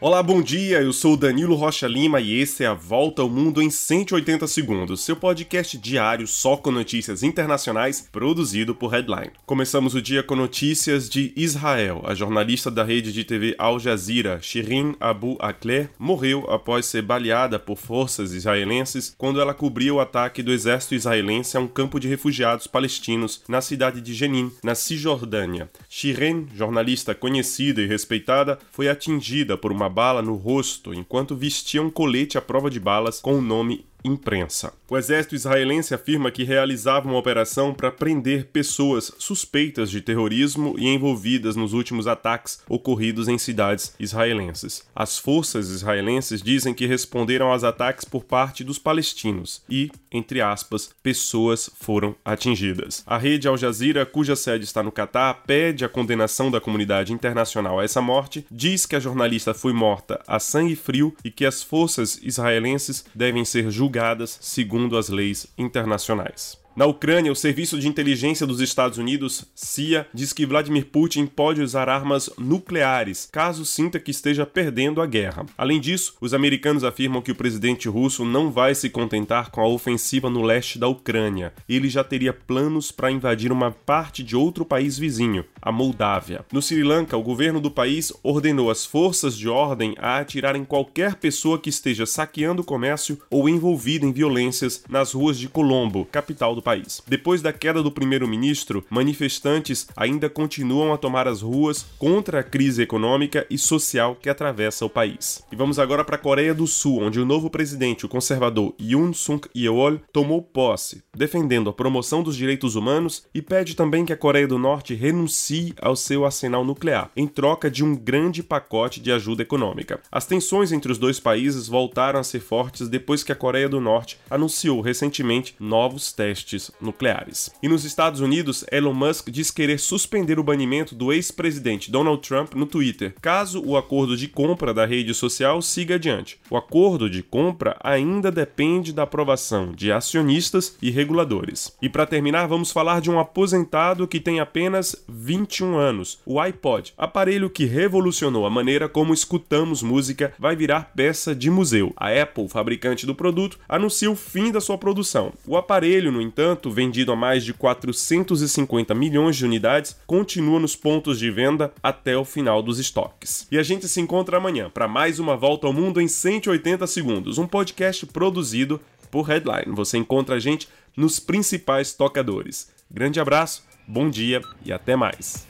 Olá, bom dia. Eu sou Danilo Rocha Lima e esse é a Volta ao Mundo em 180 segundos, seu podcast diário só com notícias internacionais, produzido por Headline. Começamos o dia com notícias de Israel. A jornalista da rede de TV Al Jazeera, Shirin Abu Akleh, morreu após ser baleada por forças israelenses quando ela cobriu o ataque do exército israelense a um campo de refugiados palestinos na cidade de Jenin, na Cisjordânia. Shirin, jornalista conhecida e respeitada, foi atingida por uma bala no rosto enquanto vestia um colete à prova de balas com o nome imprensa. O exército israelense afirma que realizava uma operação para prender pessoas suspeitas de terrorismo e envolvidas nos últimos ataques ocorridos em cidades israelenses. As forças israelenses dizem que responderam aos ataques por parte dos palestinos e, entre aspas, pessoas foram atingidas. A rede Al Jazeera, cuja sede está no Catar, pede a condenação da comunidade internacional a essa morte, diz que a jornalista foi morta a sangue frio e que as forças israelenses devem ser julgadas julgadas segundo as leis internacionais. Na Ucrânia, o Serviço de Inteligência dos Estados Unidos, CIA, diz que Vladimir Putin pode usar armas nucleares caso sinta que esteja perdendo a guerra. Além disso, os americanos afirmam que o presidente russo não vai se contentar com a ofensiva no leste da Ucrânia. Ele já teria planos para invadir uma parte de outro país vizinho, a Moldávia. No Sri Lanka, o governo do país ordenou as forças de ordem a atirar em qualquer pessoa que esteja saqueando o comércio ou envolvida em violências nas ruas de Colombo, capital do país. Depois da queda do primeiro-ministro, manifestantes ainda continuam a tomar as ruas contra a crise econômica e social que atravessa o país. E vamos agora para a Coreia do Sul, onde o novo presidente, o conservador Yoon Suk Yeol, tomou posse, defendendo a promoção dos direitos humanos e pede também que a Coreia do Norte renuncie ao seu arsenal nuclear, em troca de um grande pacote de ajuda econômica. As tensões entre os dois países voltaram a ser fortes depois que a Coreia do Norte anunciou recentemente novos testes testes nucleares. E nos Estados Unidos, Elon Musk diz querer suspender o banimento do ex-presidente Donald Trump no Twitter, caso o acordo de compra da rede social siga adiante. O acordo de compra ainda depende da aprovação de acionistas e reguladores. E para terminar, vamos falar de um aposentado que tem apenas 21 anos, o iPod, aparelho que revolucionou a maneira como escutamos música, vai virar peça de museu. A Apple, fabricante do produto, anuncia o fim da sua produção. O aparelho, no entanto, entanto, vendido a mais de 450 milhões de unidades, continua nos pontos de venda até o final dos estoques. E a gente se encontra amanhã para mais uma volta ao mundo em 180 segundos, um podcast produzido por Headline. Você encontra a gente nos principais tocadores. Grande abraço, bom dia e até mais.